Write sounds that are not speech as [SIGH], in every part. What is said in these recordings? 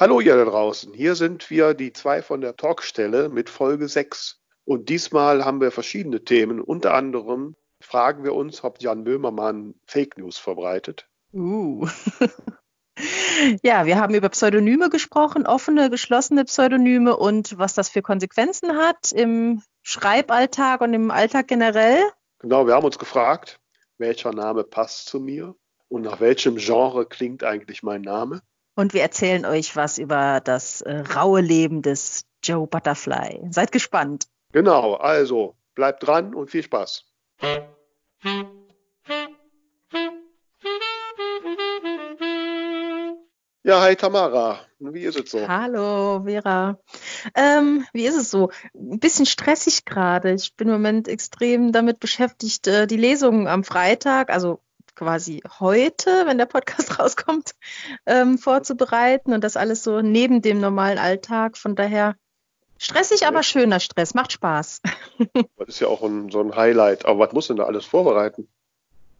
Hallo ihr da draußen, hier sind wir die zwei von der Talkstelle mit Folge 6. Und diesmal haben wir verschiedene Themen. Unter anderem fragen wir uns, ob Jan Böhmermann Fake News verbreitet. Uh. [LAUGHS] ja, wir haben über Pseudonyme gesprochen, offene, geschlossene Pseudonyme und was das für Konsequenzen hat im Schreiballtag und im Alltag generell. Genau, wir haben uns gefragt, welcher Name passt zu mir und nach welchem Genre klingt eigentlich mein Name. Und wir erzählen euch was über das äh, raue Leben des Joe Butterfly. Seid gespannt. Genau, also bleibt dran und viel Spaß. Ja, hi Tamara. Wie ist es so? Hallo, Vera. Ähm, wie ist es so? Ein bisschen stressig gerade. Ich bin im Moment extrem damit beschäftigt, äh, die Lesungen am Freitag, also quasi heute, wenn der Podcast [LAUGHS] rauskommt, ähm, vorzubereiten und das alles so neben dem normalen Alltag. Von daher stressig, aber schöner Stress, macht Spaß. [LAUGHS] Das ist ja auch ein, so ein Highlight. Aber was muss denn da alles vorbereiten?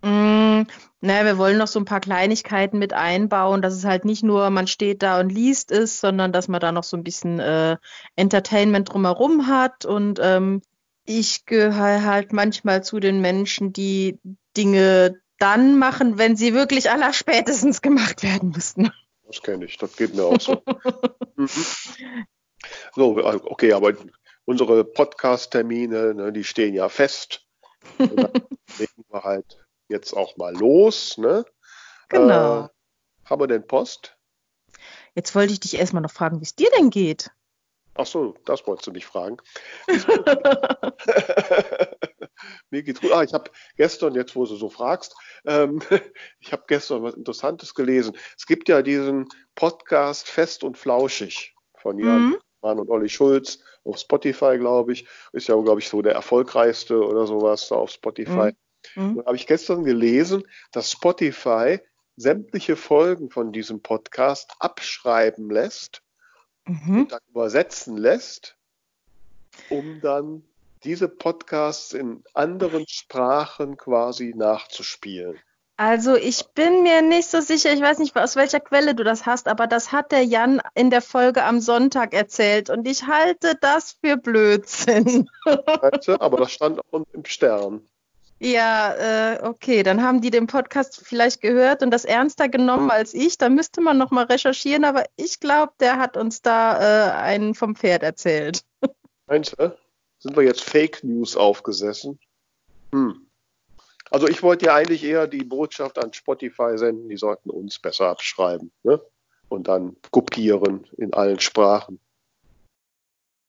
Mm, naja, wir wollen noch so ein paar Kleinigkeiten mit einbauen, dass es halt nicht nur, man steht da und liest ist, sondern dass man da noch so ein bisschen äh, Entertainment drumherum hat. Und ähm, ich gehöre halt manchmal zu den Menschen, die Dinge dann machen, wenn sie wirklich allerspätestens gemacht werden müssten. Das kenne ich, das geht mir auch so. [LAUGHS] mhm. So, okay, aber unsere Podcast-Termine, ne, die stehen ja fest. [LAUGHS] Dann legen wir halt jetzt auch mal los. Ne? Genau. Äh, haben wir denn Post? Jetzt wollte ich dich erstmal noch fragen, wie es dir denn geht. Ach so, das wolltest du nicht fragen. [LAUGHS] Mir geht's gut. Ah, ich habe gestern, jetzt wo du so fragst, ähm, [LAUGHS] ich habe gestern was Interessantes gelesen. Es gibt ja diesen Podcast Fest und Flauschig von Jan mhm. Mann und Olli Schulz auf Spotify, glaube ich. Ist ja, glaube ich, so der erfolgreichste oder sowas da auf Spotify. Mhm. mhm. habe ich gestern gelesen, dass Spotify sämtliche Folgen von diesem Podcast abschreiben lässt mhm. und dann übersetzen lässt, um dann diese Podcasts in anderen Sprachen quasi nachzuspielen. Also ich bin mir nicht so sicher, ich weiß nicht, aus welcher Quelle du das hast, aber das hat der Jan in der Folge am Sonntag erzählt und ich halte das für Blödsinn. aber das stand auch im Stern. Ja, äh, okay, dann haben die den Podcast vielleicht gehört und das ernster genommen als ich. Da müsste man noch mal recherchieren, aber ich glaube, der hat uns da äh, einen vom Pferd erzählt. Meinst du? Sind wir jetzt Fake News aufgesessen? Hm. Also ich wollte ja eigentlich eher die Botschaft an Spotify senden, die sollten uns besser abschreiben ne? und dann kopieren in allen Sprachen.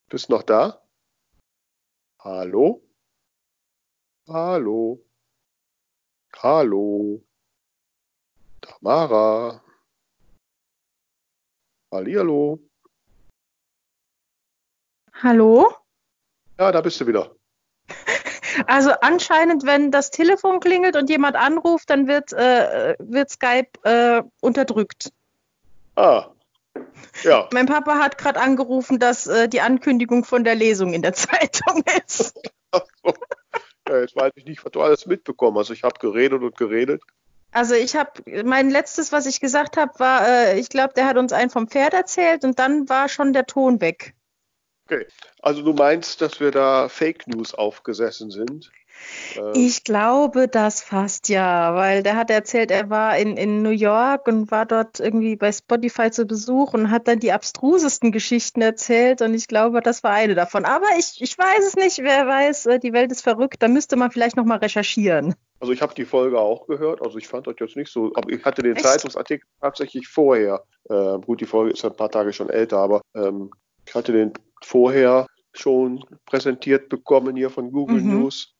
Bist noch da? Hallo? Hallo. Hallo. Tamara. Hallihallo. Hallo? Ja, da bist du wieder. [LAUGHS] Also anscheinend, wenn das Telefon klingelt und jemand anruft, dann wird, äh, wird Skype äh, unterdrückt. Ah. Ja. [LAUGHS] Mein Papa hat gerade angerufen, dass äh, die Ankündigung von der Lesung in der [LAUGHS] Zeitung ist. Ja, jetzt weiß ich nicht, was du alles mitbekommen hast. Ich habe geredet und geredet. Also ich habe, mein letztes, was ich gesagt habe, war, äh, ich glaube, der hat uns einen vom Pferd erzählt und dann war schon der Ton weg. Okay, also du meinst, dass wir da Fake News aufgesessen sind? Äh, ich glaube das fast ja, weil der hat erzählt, er war in, in New York und war dort irgendwie bei Spotify zu Besuch und hat dann die abstrusesten Geschichten erzählt und ich glaube, das war eine davon. Aber ich, ich weiß es nicht, wer weiß, äh, die Welt ist verrückt, da müsste man vielleicht nochmal recherchieren. Also ich habe die Folge auch gehört, also ich fand das jetzt nicht so, aber ich hatte den Echt? Zeitungsartikel tatsächlich vorher. Äh, gut, die Folge ist ein paar Tage schon älter, aber ähm, ich hatte den vorher schon präsentiert bekommen hier von Google mhm. News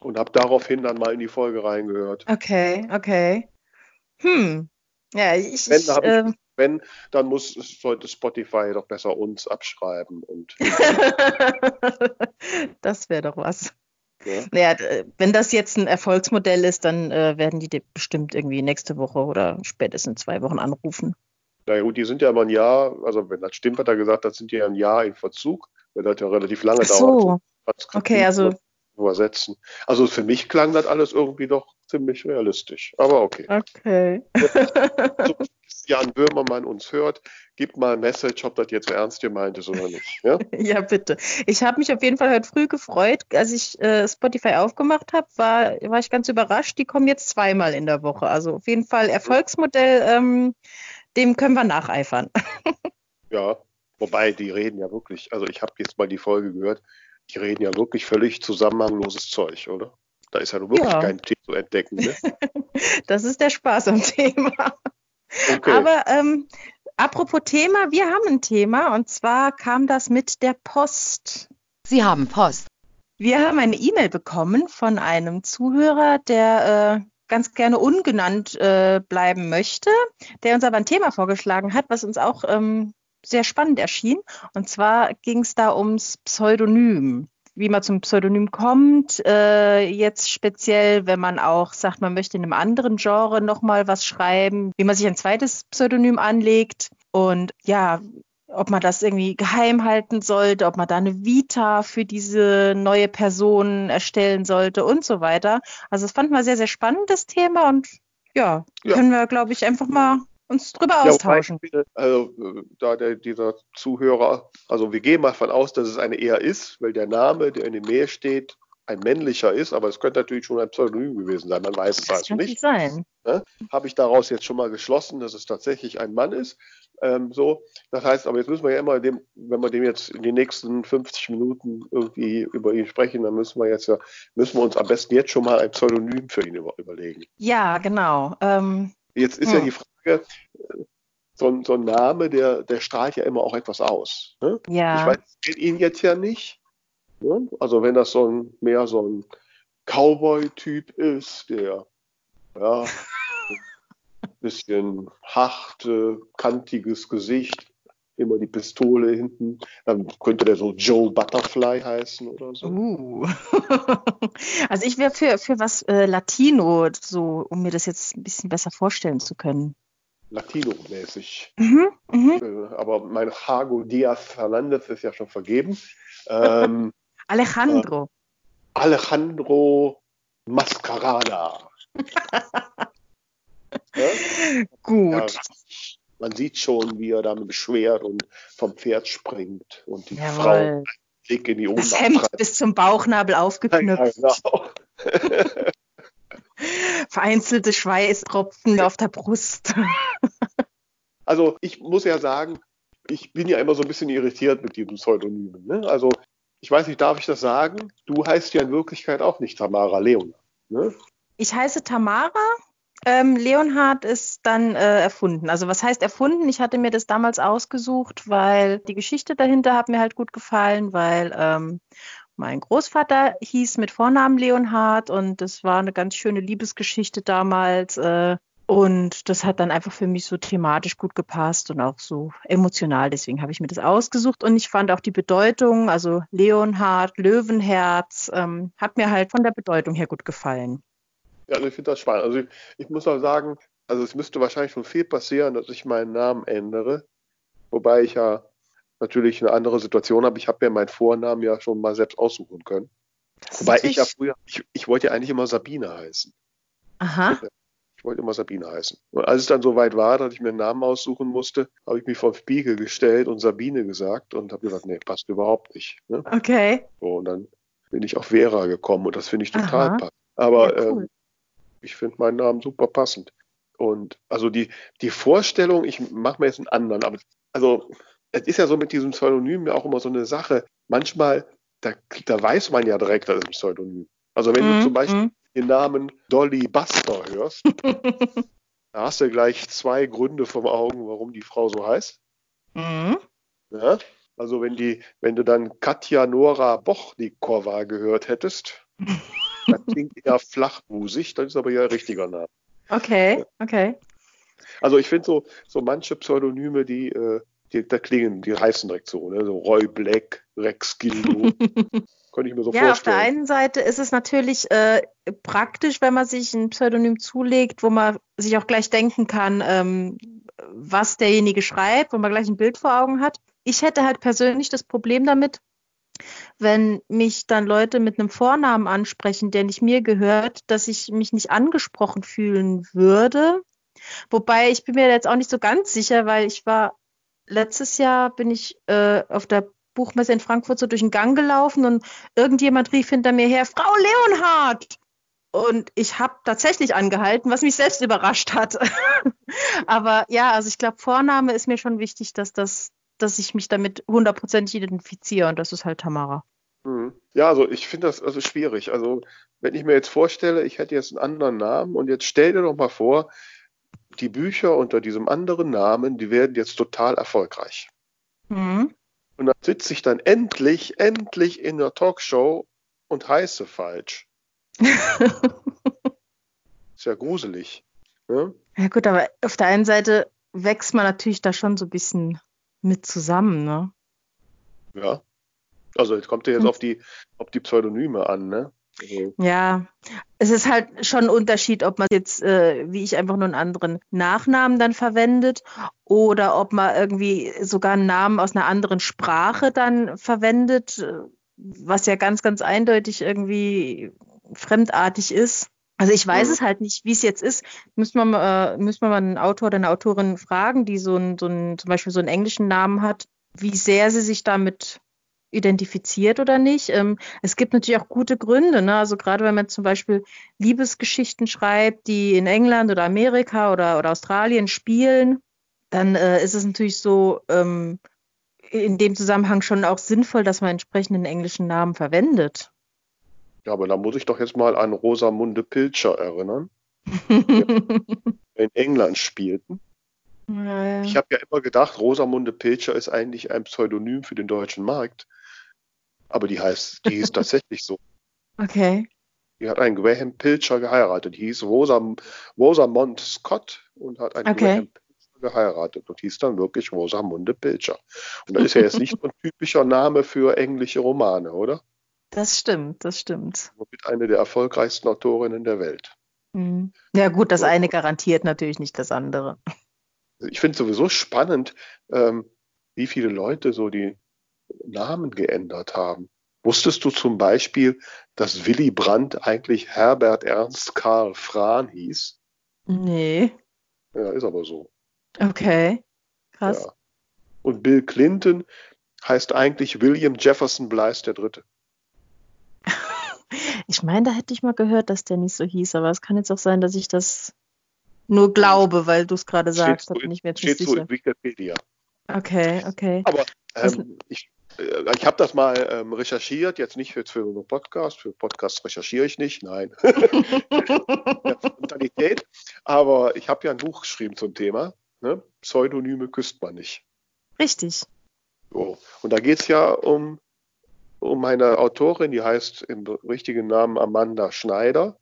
und habe daraufhin dann mal in die Folge reingehört. Okay, okay. Hm. Ja, ich. Wenn, ich, äh, ich, wenn dann muss sollte Spotify doch besser uns abschreiben und. [LAUGHS] das wäre doch was. Ja. Naja, wenn das jetzt ein Erfolgsmodell ist, dann äh, werden die bestimmt irgendwie nächste Woche oder spätestens zwei Wochen anrufen. Na gut, die sind ja immer ein Jahr, also wenn das stimmt, hat er gesagt, das sind ja ein Jahr in Verzug, weil das ja relativ lange Ach so. dauert. Okay, also übersetzen. Also für mich klang das alles irgendwie doch ziemlich realistisch. Aber okay. Okay. so, Jan Böhmermann uns hört, gib mal ein Message, ob das jetzt ernst gemeint ist oder nicht. Ja, [LAUGHS] ja bitte. Ich habe mich auf jeden Fall heute früh gefreut, als ich äh, Spotify aufgemacht habe, war, war ich ganz überrascht. Die kommen jetzt zweimal in der Woche. Also auf jeden Fall Erfolgsmodell, ähm, dem können wir nacheifern. [LAUGHS] ja, wobei die reden ja wirklich, also ich habe jetzt mal die Folge gehört, die reden ja wirklich völlig zusammenhangloses Zeug, oder? Da ist ja wirklich ja. kein Thema zu entdecken. Ne? [LAUGHS] das ist der Spaß am Thema. Okay. Aber ähm, apropos Thema, wir haben ein Thema und zwar kam das mit der Post. Sie haben Post. Wir haben eine E-Mail bekommen von einem Zuhörer, der äh, ganz gerne ungenannt äh, bleiben möchte, der uns aber ein Thema vorgeschlagen hat, was uns auch ähm, sehr spannend erschien. Und zwar ging es da ums Pseudonym wie man zum Pseudonym kommt. Äh, jetzt speziell, wenn man auch sagt, man möchte in einem anderen Genre nochmal was schreiben, wie man sich ein zweites Pseudonym anlegt. Und ja, ob man das irgendwie geheim halten sollte, ob man da eine Vita für diese neue Person erstellen sollte und so weiter. Also das fand man sehr, sehr spannend, das Thema. Und ja, ja. können wir, glaube ich, einfach mal uns drüber austauschen. Ja, also da der, dieser Zuhörer, also wir gehen mal von aus, dass es eine er ist, weil der Name, der in der Mail steht, ein männlicher ist, aber es könnte natürlich schon ein Pseudonym gewesen sein, man weiß es also nicht. Sein. Ne? Habe ich daraus jetzt schon mal geschlossen, dass es tatsächlich ein Mann ist. Ähm, so, das heißt, aber jetzt müssen wir ja immer, dem, wenn wir dem jetzt in den nächsten 50 Minuten irgendwie über ihn sprechen, dann müssen wir jetzt ja, müssen wir uns am besten jetzt schon mal ein Pseudonym für ihn über, überlegen. Ja, genau. Ähm, jetzt ist hm. ja die Frage, Frage, so, so, ein Name, der, der strahlt ja immer auch etwas aus. Ne? Ja. Ich weiß, ich kenne ihn jetzt ja nicht. Ne? Also wenn das so ein mehr so ein Cowboy-Typ ist, der ja, ein [LAUGHS] bisschen hart, kantiges Gesicht, immer die Pistole hinten. Dann könnte der so Joe Butterfly heißen oder so. Uh. [LAUGHS] also ich wäre für, für was äh, Latino, so, um mir das jetzt ein bisschen besser vorstellen zu können. Latino-mäßig. Mhm, mh. Äh, aber mein Hago Diaz Fernandez ist ja schon vergeben. Ähm, [LAUGHS] Alejandro. Äh, Alejandro Mascarada. [LAUGHS] ja? Gut. Ja, man sieht schon, wie er damit beschwert und vom Pferd springt und die Jawohl. Frau Blick in die Ohnmacht Das Hemd bis zum Bauchnabel aufgeknüpft. [LAUGHS] Ja, genau. Vereinzelte Schweißtropfen auf der Brust. [LAUGHS] also ich muss ja sagen, ich bin ja immer so ein bisschen irritiert mit diesem Pseudonym. Ne? Also ich weiß nicht, darf ich das sagen? Du heißt ja in Wirklichkeit auch nicht Tamara Leonard. Ne? Ich heiße Tamara. Ähm, Leonhard ist dann äh, erfunden. Also was heißt erfunden? Ich hatte mir das damals ausgesucht, weil die Geschichte dahinter hat mir halt gut gefallen, weil ähm, mein Großvater hieß mit Vornamen Leonhard und das war eine ganz schöne Liebesgeschichte damals. Äh, und das hat dann einfach für mich so thematisch gut gepasst und auch so emotional. Deswegen habe ich mir das ausgesucht. Und ich fand auch die Bedeutung, also Leonhard, Löwenherz, ähm, hat mir halt von der Bedeutung her gut gefallen. Ja, also ich finde das spannend. Also ich, ich muss auch sagen, also es müsste wahrscheinlich schon viel passieren, dass ich meinen Namen ändere. Wobei ich ja natürlich eine andere Situation habe. Ich habe ja meinen Vornamen ja schon mal selbst aussuchen können. Wobei ich ja früher, ich, ich wollte ja eigentlich immer Sabine heißen. Aha. Ich wollte immer Sabine heißen. Und als es dann soweit war, dass ich mir einen Namen aussuchen musste, habe ich mich vor den Spiegel gestellt und Sabine gesagt und habe gesagt, nee, passt überhaupt nicht. Ne? Okay. So, und dann bin ich auf Vera gekommen und das finde ich total passend. Aber ja, cool. ähm, ich finde meinen Namen super passend. Und also die, die Vorstellung, ich mache mir jetzt einen anderen, aber also es ist ja so mit diesem Pseudonym ja auch immer so eine Sache. Manchmal, da, da weiß man ja direkt, das ist ein Pseudonym. Also wenn mm, du zum Beispiel mm. den Namen Dolly Buster hörst, [LAUGHS] da hast du gleich zwei Gründe vom Augen, warum die Frau so heißt. Mm. Ja? Also wenn die, wenn du dann Katja Nora Bochnikova gehört hättest, [LAUGHS] das klingt eher flachbusig, das ist aber ja ein richtiger Name. Okay, okay. Also ich finde so, so manche Pseudonyme, die, äh, die, da klingen, die heißen direkt so, ne? So Roy Black, Rex Gildo. [LAUGHS] Könnte ich mir so ja, vorstellen. Auf der einen Seite ist es natürlich äh, praktisch, wenn man sich ein Pseudonym zulegt, wo man sich auch gleich denken kann, ähm, was derjenige schreibt, wo man gleich ein Bild vor Augen hat. Ich hätte halt persönlich das Problem damit, wenn mich dann Leute mit einem Vornamen ansprechen, der nicht mir gehört, dass ich mich nicht angesprochen fühlen würde. Wobei ich bin mir jetzt auch nicht so ganz sicher, weil ich war letztes Jahr bin ich äh, auf der Buchmesse in Frankfurt so durch den Gang gelaufen und irgendjemand rief hinter mir her, Frau Leonhardt! Und ich habe tatsächlich angehalten, was mich selbst überrascht hat. [LAUGHS] Aber ja, also ich glaube, Vorname ist mir schon wichtig, dass das, dass ich mich damit hundertprozentig identifiziere und das ist halt Tamara. Mhm. Ja, also ich finde das also schwierig. Also wenn ich mir jetzt vorstelle, ich hätte jetzt einen anderen Namen und jetzt stell dir doch mal vor, die Bücher unter diesem anderen Namen, die werden jetzt total erfolgreich. Mhm. Und dann sitze ich dann endlich, endlich in der Talkshow und heiße falsch. [LAUGHS] ist ja gruselig. Ne? Ja gut, aber auf der einen Seite wächst man natürlich da schon so ein bisschen mit zusammen, ne? Ja. Also jetzt kommt ja jetzt hm. auf die, auf die Pseudonyme an, ne? Also. Ja, es ist halt schon ein Unterschied, ob man jetzt, äh, wie ich, einfach nur einen anderen Nachnamen dann verwendet oder ob man irgendwie sogar einen Namen aus einer anderen Sprache dann verwendet, was ja ganz, ganz eindeutig irgendwie fremdartig ist. Also ich weiß mhm. es halt nicht, wie es jetzt ist. Müssen wir, mal, äh, müssen wir mal einen Autor oder eine Autorin fragen, die so einen, so einen, zum Beispiel so einen englischen Namen hat, wie sehr sie sich damit identifiziert oder nicht. Ähm, es gibt natürlich auch gute Gründe. Ne? Also gerade wenn man zum Beispiel Liebesgeschichten schreibt, die in England oder Amerika oder, oder Australien spielen, dann äh, ist es natürlich so ähm, in dem Zusammenhang schon auch sinnvoll, dass man entsprechenden englischen Namen verwendet. Ja, aber da muss ich doch jetzt mal an Rosamunde Pilcher erinnern, die [LAUGHS] in England spielten. Ja, ja. Ich habe ja immer gedacht, Rosamunde Pilcher ist eigentlich ein Pseudonym für den deutschen Markt. Aber die heißt, die hieß [LAUGHS] tatsächlich so. Okay. Die hat einen Graham Pilcher geheiratet. Die hieß Rosa, Rosamond Scott und hat einen okay. Graham Pilcher geheiratet und hieß dann wirklich Rosamunde Pilcher. Und das ist ja jetzt nicht so ein typischer Name für englische Romane, oder? Das stimmt, das stimmt. Mit eine der erfolgreichsten Autorinnen der Welt. Mhm. Ja gut, das eine garantiert natürlich nicht das andere. Ich finde sowieso spannend, ähm, wie viele Leute so die Namen geändert haben. Wusstest du zum Beispiel, dass Willy Brandt eigentlich Herbert Ernst Karl Frahn hieß? Nee. Ja, ist aber so. Okay, krass. Ja. Und Bill Clinton heißt eigentlich William Jefferson Blythe der Dritte. [LAUGHS] Ich meine, da hätte ich mal gehört, dass der nicht so hieß, aber es kann jetzt auch sein, dass ich das nur glaube, weil du es gerade sagst. Da bin ich mir jetzt nicht sicher. So in Wikipedia. Okay, okay. Aber ähm, ich, ich habe das mal ähm, recherchiert, jetzt nicht für, für einen Podcast, für Podcasts recherchiere ich nicht, nein. [LAUGHS] Spontanität. Aber ich habe ja ein Buch geschrieben zum Thema. Ne? Pseudonyme küsst man nicht. Richtig. So. Und da geht es ja um, um eine Autorin, die heißt im richtigen Namen Amanda Schneider.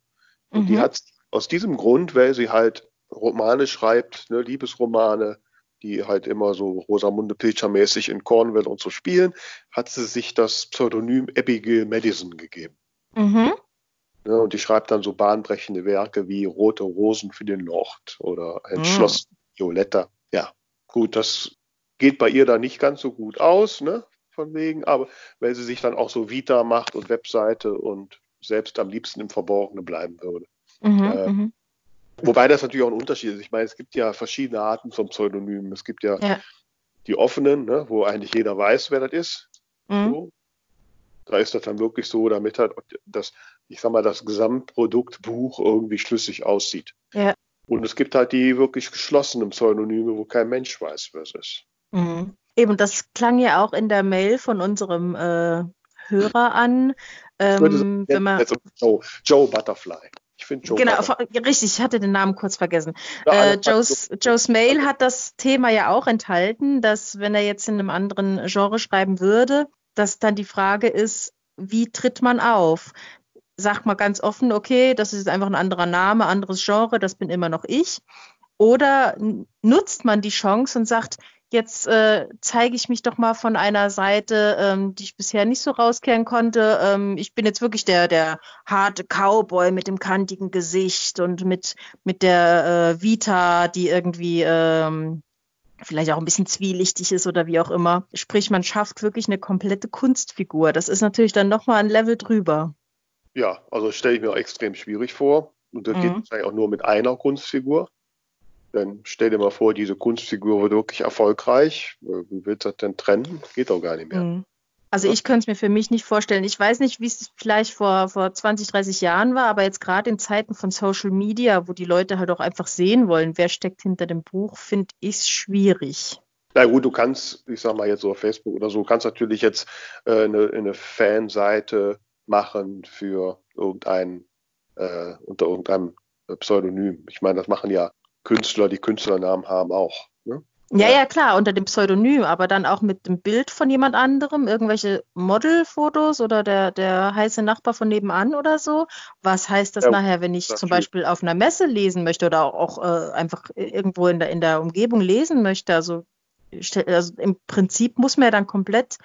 Und mhm. die hat aus diesem Grund, weil sie halt Romane schreibt, ne, Liebesromane, die halt immer so Rosamunde Pilcher-mäßig in Cornwall und so spielen, hat sie sich das Pseudonym Abigail Madison gegeben. Mhm. Ja, und die schreibt dann so bahnbrechende Werke wie Rote Rosen für den Lord oder Entschlossen mhm. Violetta. Ja, gut, das geht bei ihr da nicht ganz so gut aus, ne? Von wegen, aber weil sie sich dann auch so Vita macht und Webseite und selbst am liebsten im Verborgenen bleiben würde. Mhm, äh, mhm. Wobei das natürlich auch ein Unterschied ist. Ich meine, es gibt ja verschiedene Arten von Pseudonymen. Es gibt ja, ja. die offenen, ne, wo eigentlich jeder weiß, wer das ist. Mhm. So. Da ist das dann wirklich so, damit halt das, ich sag mal, das Gesamtprodukt Buch irgendwie schlüssig aussieht. Ja. Und es gibt halt die wirklich geschlossenen Pseudonyme, wo kein Mensch weiß, wer es ist. Mhm. Eben, das klang ja auch in der Mail von unserem äh, Hörer an. Ähm, wenn man, Joe, Joe Butterfly. Finde Joe. Genau, richtig, ich hatte den Namen kurz vergessen. Ja, äh, Joe's, Joe's Mail hat das Thema ja auch enthalten, dass wenn er jetzt in einem anderen Genre schreiben würde, dass dann die Frage ist, wie tritt man auf? Sagt man ganz offen, okay, das ist einfach ein anderer Name, anderes Genre, das bin immer noch ich. Oder nutzt man die Chance und sagt, jetzt äh, zeige ich mich doch mal von einer Seite, ähm, die ich bisher nicht so rauskehren konnte. Ähm, ich bin jetzt wirklich der, der harte Cowboy mit dem kantigen Gesicht und mit, mit der äh, Vita, die irgendwie ähm, vielleicht auch ein bisschen zwielichtig ist oder wie auch immer. Sprich, man schafft wirklich eine komplette Kunstfigur. Das ist natürlich dann nochmal ein Level drüber. Ja, also stelle ich mir auch extrem schwierig vor. Und das mhm. geht wahrscheinlich auch nur mit einer Kunstfigur. Dann stell dir mal vor, diese Kunstfigur wird wirklich erfolgreich. Wie willst du das denn trennen? Geht doch gar nicht mehr. Mhm. Also ich könnte es mir für mich nicht vorstellen. Ich weiß nicht, wie es vielleicht vor, vor 20, 30 Jahren war, aber jetzt gerade in Zeiten von Social Media, wo die Leute halt auch einfach sehen wollen, wer steckt hinter dem Buch, finde ich es schwierig. Na gut, du kannst, ich sag mal jetzt so auf Facebook oder so, kannst natürlich jetzt äh, eine, eine Fanseite machen für irgendein, äh, unter irgendeinem Pseudonym. Ich meine, das machen ja Künstler, die Künstlernamen haben auch. Ne? Ja, ja, klar, unter dem Pseudonym, aber dann auch mit dem Bild von jemand anderem, irgendwelche Modelfotos oder der, der heiße Nachbar von nebenan oder so. Was heißt das ja, nachher, wenn ich zum Beispiel auf einer Messe lesen möchte oder auch, auch äh, einfach irgendwo in der, in der Umgebung lesen möchte? Also, also im Prinzip muss man ja dann komplett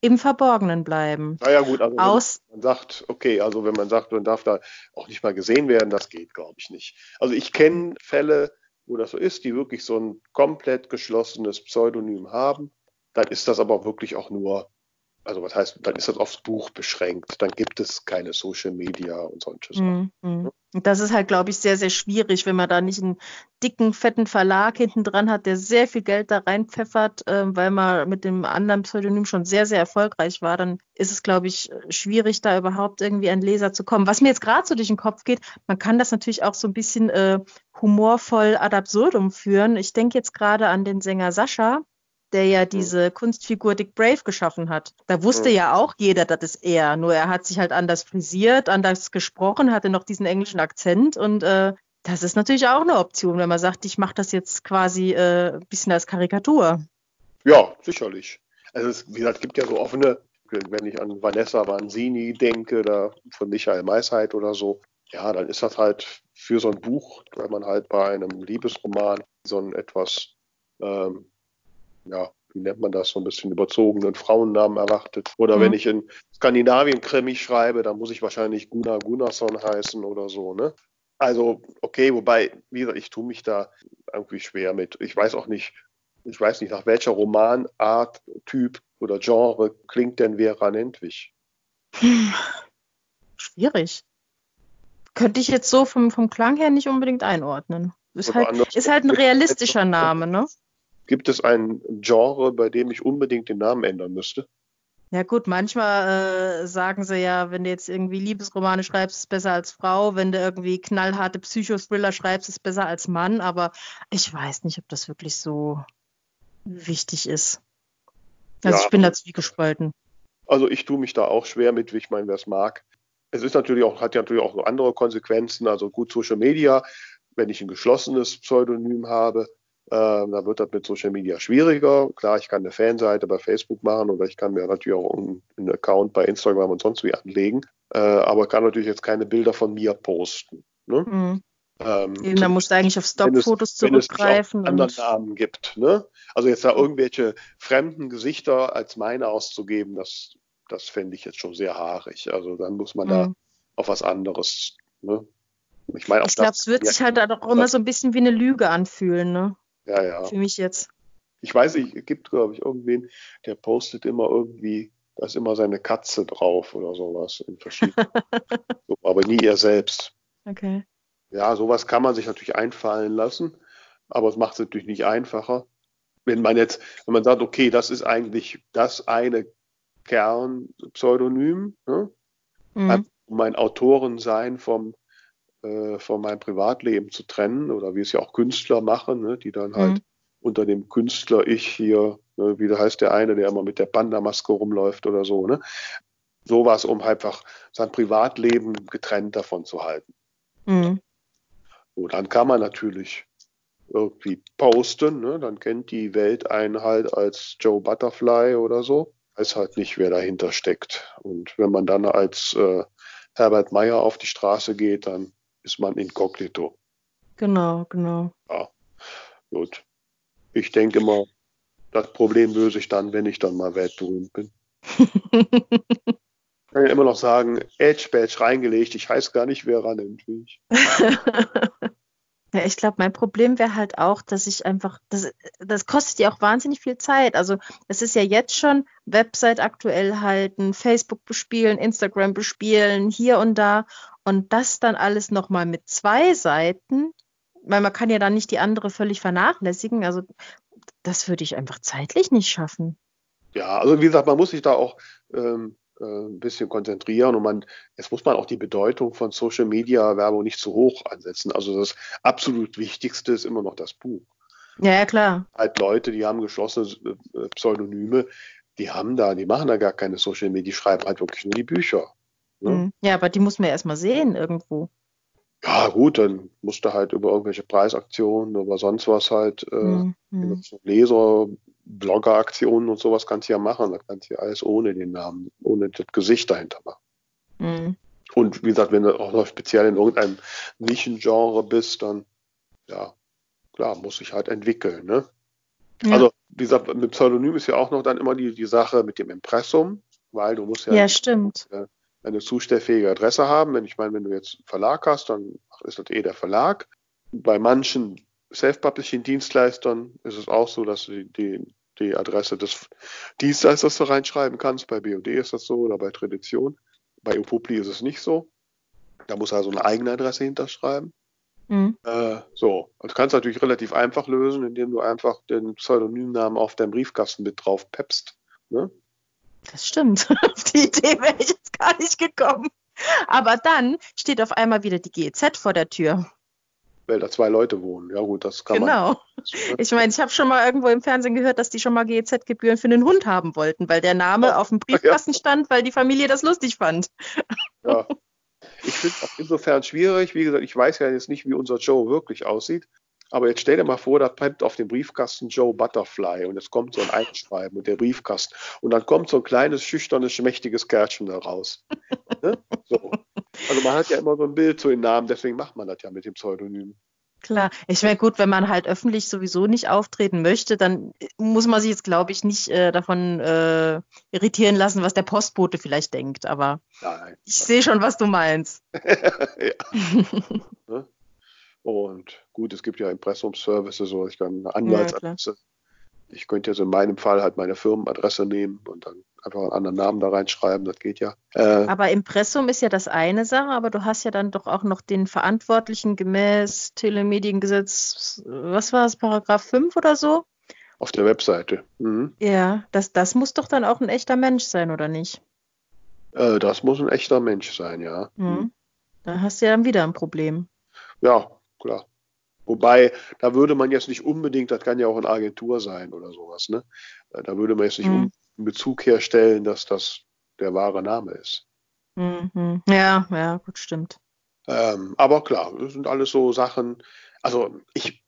im Verborgenen bleiben. Naja gut, also Aus man sagt, okay, also wenn man sagt, man darf da auch nicht mal gesehen werden, das geht, glaube ich, nicht. Also ich kenne Fälle, wo das so ist, die wirklich so ein komplett geschlossenes Pseudonym haben, dann ist das aber wirklich auch nur, also was heißt, dann ist das aufs Buch beschränkt. Dann gibt es keine Social Media und solche Sachen. Mm, mm. Das ist halt, glaube ich, sehr, sehr schwierig, wenn man da nicht einen dicken, fetten Verlag hinten dran hat, der sehr viel Geld da reinpfeffert, äh, weil man mit dem anderen Pseudonym schon sehr, sehr erfolgreich war. Dann ist es, glaube ich, schwierig, da überhaupt irgendwie an Leser zu kommen. Was mir jetzt gerade so durch den Kopf geht, man kann das natürlich auch so ein bisschen äh, humorvoll ad absurdum führen. Ich denke jetzt gerade an den Sänger Sascha, der ja diese Kunstfigur Dick Brave geschaffen hat. Da wusste ja auch jeder, das ist er. Nur er hat sich halt anders frisiert, anders gesprochen, hatte noch diesen englischen Akzent und äh, das ist natürlich auch eine Option, wenn man sagt, ich mache das jetzt quasi äh, ein bisschen als Karikatur. Ja, sicherlich. Also es, wie gesagt, gibt ja so offene, wenn ich an Vanessa Vanzini denke, da von Michael Meisheit oder so, ja, dann ist das halt für so ein Buch, wenn man halt bei einem Liebesroman so ein etwas ähm, ja, wie nennt man das, so ein bisschen überzogenen Frauennamen erwartet. Oder mhm. wenn ich in Skandinavien Krimi schreibe, dann muss ich wahrscheinlich Gunnar Gunnarsson heißen oder so, ne? Also, okay, wobei, wie gesagt, ich tue mich da irgendwie schwer mit. Ich weiß auch nicht, ich weiß nicht, nach welcher Romanart, Typ oder Genre klingt denn Vera Nentwich? Schwierig. Könnte ich jetzt so vom, vom Klang her nicht unbedingt einordnen. Ist, halt, ist halt ein realistischer Name, ne? Gibt es ein Genre, bei dem ich unbedingt den Namen ändern müsste? Ja gut, manchmal äh, sagen sie ja, wenn du jetzt irgendwie Liebesromane schreibst, ist es besser als Frau. Wenn du irgendwie knallharte Psychothriller schreibst, ist es besser als Mann. Aber ich weiß nicht, ob das wirklich so wichtig ist. Also ja, ich bin da zwiegespalten. Also ich tue mich da auch schwer mit, wie ich meine, wer es mag. Es ist natürlich auch, hat ja natürlich auch andere Konsequenzen. Also gut, Social Media, wenn ich ein geschlossenes Pseudonym habe, ähm, da wird das mit Social Media schwieriger. Klar, ich kann eine Fanseite bei Facebook machen oder ich kann mir natürlich auch einen, einen Account bei Instagram und sonst wie anlegen, äh, aber kann natürlich jetzt keine Bilder von mir posten. Ne? Mhm. Ähm, Eben, da musst du eigentlich auf Stockfotos zurückgreifen. Wenn es anderen Namen gibt. Ne? Also jetzt da irgendwelche fremden Gesichter als meine auszugeben, das, das fände ich jetzt schon sehr haarig. Also dann muss man mhm. da auf was anderes. Ne? Ich, mein, ich glaube, es wird sich halt auch immer so ein bisschen wie eine Lüge anfühlen. Ne? Ja, ja. Für mich jetzt. Ich weiß nicht, es gibt, glaube ich, irgendwen, der postet immer irgendwie, da ist immer seine Katze drauf oder sowas in verschiedenen. [LAUGHS] so, aber nie er selbst. Okay. Ja, sowas kann man sich natürlich einfallen lassen, aber es macht es natürlich nicht einfacher. Wenn man jetzt, wenn man sagt, okay, das ist eigentlich das eine Kernpseudonym, ne? Mhm. um mein Autorensein vom äh, von meinem Privatleben zu trennen oder wie es ja auch Künstler machen, ne, die dann halt mhm. unter dem Künstler ich hier, ne, wie heißt der eine, der immer mit der Panda-Maske rumläuft oder so, ne? Sowas, um einfach sein Privatleben getrennt davon zu halten. Mhm. So, dann kann man natürlich irgendwie posten, ne? dann kennt die Welt einen halt als Joe Butterfly oder so. Weiß halt nicht, wer dahinter steckt. Und wenn man dann als äh, Herbert Meyer auf die Straße geht, dann ist man inkognito. Genau, genau. Ja, gut. Ich denke mal, das Problem löse ich dann, wenn ich dann mal weltberühmt bin. [LAUGHS] kann ja immer noch sagen, Edge Badge reingelegt, ich heiße gar nicht Vera Nentwich. [LAUGHS] Ja, ich glaube, mein Problem wäre halt auch, dass ich einfach, das, das kostet ja auch wahnsinnig viel Zeit. Also es ist ja jetzt schon Website aktuell halten, Facebook bespielen, Instagram bespielen, hier und da. Und das dann alles nochmal mit zwei Seiten, weil man kann ja dann nicht die andere völlig vernachlässigen. Also das würde ich einfach zeitlich nicht schaffen. Ja, also wie gesagt, man muss sich da auch ähm, äh, ein bisschen konzentrieren und man, jetzt muss man auch die Bedeutung von Social Media Werbung nicht zu hoch ansetzen. Also das absolut Wichtigste ist immer noch das Buch. Ja, ja klar. Halt Leute, die haben geschlossene äh, Pseudonyme, die haben da, die machen da gar keine Social Media, die schreiben halt wirklich nur die Bücher. Ne? Mhm. Ja, aber die muss man ja erstmal sehen irgendwo. Ja, gut, dann musst du halt über irgendwelche Preisaktionen, über sonst was halt, äh, mhm. Leser, Blogger-Aktionen und sowas kannst du ja machen. Das kannst du ja alles ohne den Namen, ohne das Gesicht dahinter machen. Mhm. Und wie gesagt, wenn du auch noch speziell in irgendeinem Nischengenre bist, dann, ja, klar, muss sich halt entwickeln, ne? Ja. Also, wie gesagt, mit Pseudonym ist ja auch noch dann immer die, die Sache mit dem Impressum, weil du musst ja, ja stimmt. Eine zustellfähige Adresse haben. Wenn ich meine, wenn du jetzt einen Verlag hast, dann ist das eh der Verlag. Bei manchen Self-Publishing-Dienstleistern ist es auch so, dass du die, die Adresse des Dienstleisters da reinschreiben kannst. Bei BOD ist das so oder bei Tradition. Bei Upupli ist es nicht so. Da muss also eine eigene Adresse hinterschreiben. Mhm. Äh, so, also du kannst natürlich relativ einfach lösen, indem du einfach den Pseudonymnamen auf deinem Briefkasten mit drauf peppst. Ne? Das stimmt. [LAUGHS] auf die Idee wäre ich jetzt gar nicht gekommen. Aber dann steht auf einmal wieder die GEZ vor der Tür weil da zwei Leute wohnen. Ja gut, das kann genau. man. Genau. Ich meine, ich habe schon mal irgendwo im Fernsehen gehört, dass die schon mal GEZ-Gebühren für einen Hund haben wollten, weil der Name ja. auf dem Briefkasten ja. stand, weil die Familie das lustig fand. Ja. Ich finde es insofern schwierig. Wie gesagt, ich weiß ja jetzt nicht, wie unser Joe wirklich aussieht. Aber jetzt stell dir mal vor, da bleibt auf dem Briefkasten Joe Butterfly und es kommt so ein Einschreiben und der Briefkasten. Und dann kommt so ein kleines, schüchternes, schmächtiges Kärtchen da raus. ne? so. Also man hat ja immer so ein Bild zu den Namen, deswegen macht man das ja mit dem Pseudonym. Klar, ich wäre gut, wenn man halt öffentlich sowieso nicht auftreten möchte, dann muss man sich jetzt, glaube ich, nicht äh, davon äh, irritieren lassen, was der Postbote vielleicht denkt. Aber Nein. ich sehe schon, was du meinst. [LAUGHS] [LAUGHS] Ne? Und gut, es gibt ja Impressumsservices, so ich kann eine Anwaltsadresse. Ja, ich könnte jetzt in meinem Fall halt meine Firmenadresse nehmen und dann einfach einen anderen Namen da reinschreiben, das geht ja. Äh, aber Impressum ist ja das eine Sache, aber du hast ja dann doch auch noch den Verantwortlichen gemäß Telemediengesetz, was war es, Paragraph 5 oder so? Auf der Webseite. Mhm. Ja, das, das muss doch dann auch ein echter Mensch sein, oder nicht? Äh, das muss ein echter Mensch sein, ja. Mhm. mhm. Da hast du ja dann wieder ein Problem. Ja, klar. Wobei, da würde man jetzt nicht unbedingt, das kann ja auch eine Agentur sein oder sowas, ne? Äh, da würde man jetzt nicht mhm. einen Bezug herstellen, dass das der wahre Name ist. Mhm. Ja, ja, gut, stimmt. Ähm, aber klar, das sind alles so Sachen. Also ich,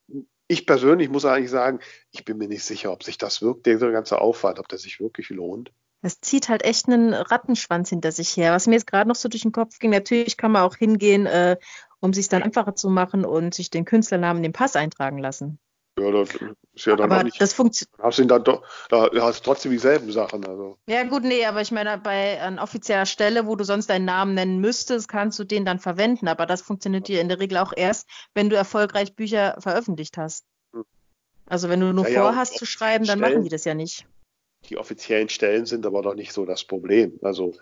ich persönlich muss eigentlich sagen, ich bin mir nicht sicher, ob sich das wirkt, dieser ganze Aufwand, ob der sich wirklich lohnt. Das zieht halt echt einen Rattenschwanz hinter sich her. Was mir jetzt gerade noch so durch den Kopf ging, natürlich kann man auch hingehen äh, um es sich dann einfacher zu machen und sich den Künstlernamen in den Pass eintragen lassen. Ja, das ist ja dann aber auch nicht. Das funktioniert. Hast dann doch, da hast du trotzdem dieselben Sachen. Also. Ja, gut, nee, aber ich meine, bei an offizieller Stelle, wo du sonst deinen Namen nennen müsstest, kannst du den dann verwenden. Aber das funktioniert dir in der Regel auch erst, wenn du erfolgreich Bücher veröffentlicht hast. Hm. Also wenn du nur ja, vorhast ja, zu schreiben, dann Stellen, machen die das ja nicht. Die offiziellen Stellen sind aber doch nicht so das Problem. Also